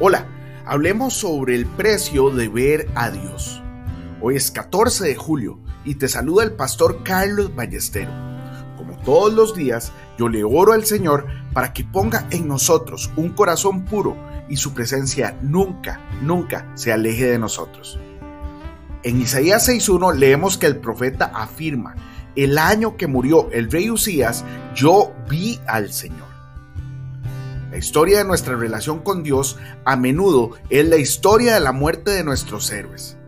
Hola, hablemos sobre el precio de ver a Dios. Hoy es 14 de julio y te saluda el pastor Carlos Ballestero. Como todos los días, yo le oro al Señor para que ponga en nosotros un corazón puro y su presencia nunca, nunca se aleje de nosotros. En Isaías 6.1 leemos que el profeta afirma, el año que murió el rey Usías, yo vi al Señor. La historia de nuestra relación con Dios a menudo es la historia de la muerte de nuestros héroes.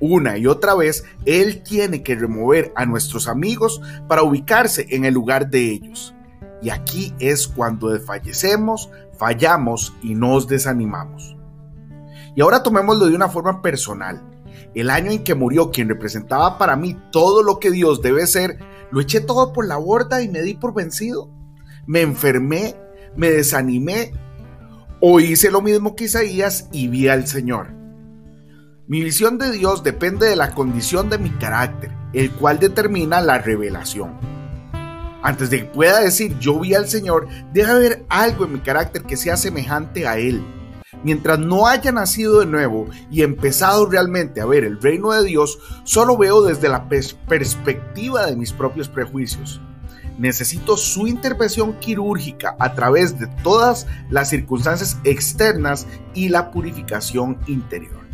Una y otra vez, Él tiene que remover a nuestros amigos para ubicarse en el lugar de ellos. Y aquí es cuando desfallecemos, fallamos y nos desanimamos. Y ahora tomémoslo de una forma personal. El año en que murió quien representaba para mí todo lo que Dios debe ser, lo eché todo por la borda y me di por vencido. Me enfermé me desanimé o hice lo mismo que Isaías y vi al Señor. Mi visión de Dios depende de la condición de mi carácter, el cual determina la revelación. Antes de que pueda decir yo vi al Señor, debe haber algo en mi carácter que sea semejante a Él. Mientras no haya nacido de nuevo y empezado realmente a ver el reino de Dios, solo veo desde la perspectiva de mis propios prejuicios necesito su intervención quirúrgica a través de todas las circunstancias externas y la purificación interior.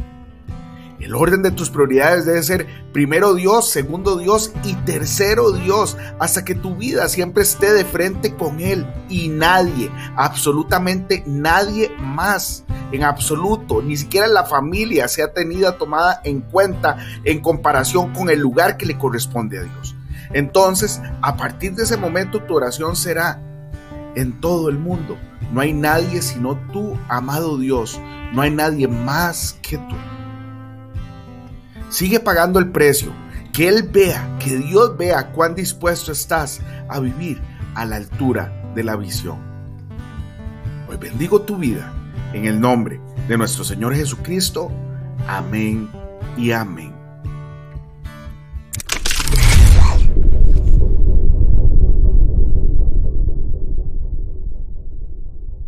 El orden de tus prioridades debe ser primero Dios, segundo Dios y tercero Dios, hasta que tu vida siempre esté de frente con Él y nadie, absolutamente nadie más, en absoluto, ni siquiera la familia sea tenida tomada en cuenta en comparación con el lugar que le corresponde a Dios. Entonces, a partir de ese momento tu oración será en todo el mundo. No hay nadie sino tú, amado Dios. No hay nadie más que tú. Sigue pagando el precio. Que Él vea, que Dios vea cuán dispuesto estás a vivir a la altura de la visión. Hoy bendigo tu vida en el nombre de nuestro Señor Jesucristo. Amén y amén.